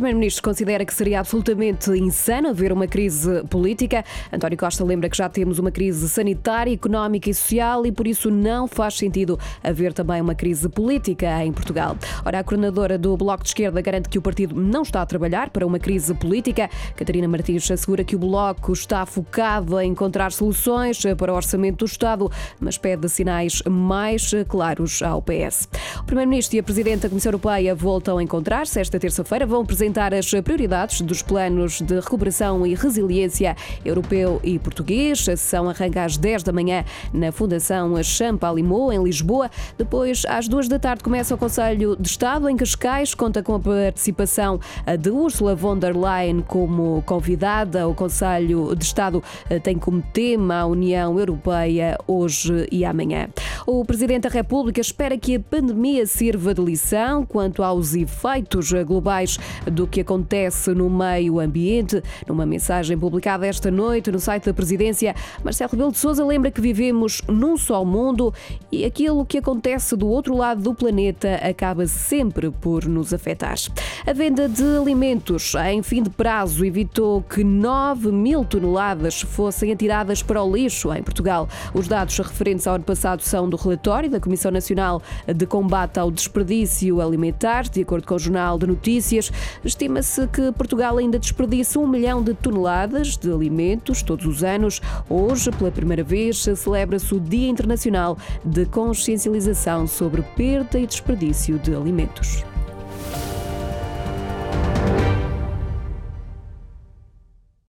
Primeiro-Ministro considera que seria absolutamente insano haver uma crise política. António Costa lembra que já temos uma crise sanitária, económica e social e por isso não faz sentido haver também uma crise política em Portugal. Ora, a coordenadora do Bloco de Esquerda garante que o partido não está a trabalhar para uma crise política. Catarina Martins assegura que o Bloco está focado em encontrar soluções para o orçamento do Estado, mas pede sinais mais claros ao PS. O Primeiro-Ministro e a Presidente da Comissão Europeia voltam a encontrar-se esta terça-feira. Vão apresentar as prioridades dos planos de recuperação e resiliência europeu e português. A sessão arranca às 10 da manhã na Fundação Champalimau, em Lisboa. Depois, às 2 da tarde, começa o Conselho de Estado em Cascais. Conta com a participação de Ursula von der Leyen como convidada. O Conselho de Estado eh, tem como tema a União Europeia hoje e amanhã. O Presidente da República espera que a pandemia sirva de lição quanto aos efeitos globais do que acontece no meio ambiente. Numa mensagem publicada esta noite no site da Presidência, Marcelo Rebelo de Sousa lembra que vivemos num só mundo e aquilo que acontece do outro lado do planeta acaba sempre por nos afetar. A venda de alimentos em fim de prazo evitou que 9 mil toneladas fossem atiradas para o lixo em Portugal. Os dados referentes ao ano passado são do relatório da Comissão Nacional de Combate ao Desperdício Alimentar, de acordo com o Jornal de Notícias. Estima-se que Portugal ainda desperdiça um milhão de toneladas de alimentos todos os anos. Hoje, pela primeira vez, celebra-se o Dia Internacional de Consciencialização sobre Perda e Desperdício de Alimentos.